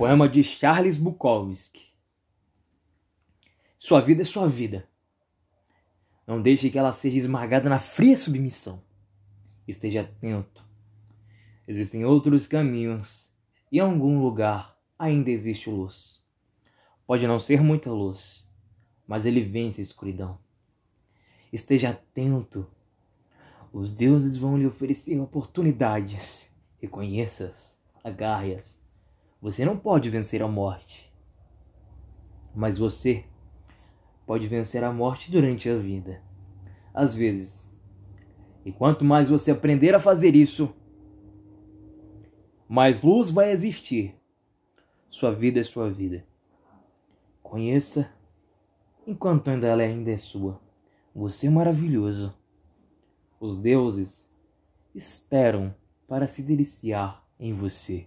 Poema de Charles Bukowski. Sua vida é sua vida. Não deixe que ela seja esmagada na fria submissão. Esteja atento. Existem outros caminhos e em algum lugar ainda existe luz. Pode não ser muita luz, mas ele vence a escuridão. Esteja atento. Os deuses vão lhe oferecer oportunidades. Reconheça-as, agarre-as. Você não pode vencer a morte, mas você pode vencer a morte durante a vida. Às vezes. E quanto mais você aprender a fazer isso, mais luz vai existir. Sua vida é sua vida. Conheça enquanto ainda ela ainda é sua. Você é maravilhoso. Os deuses esperam para se deliciar em você.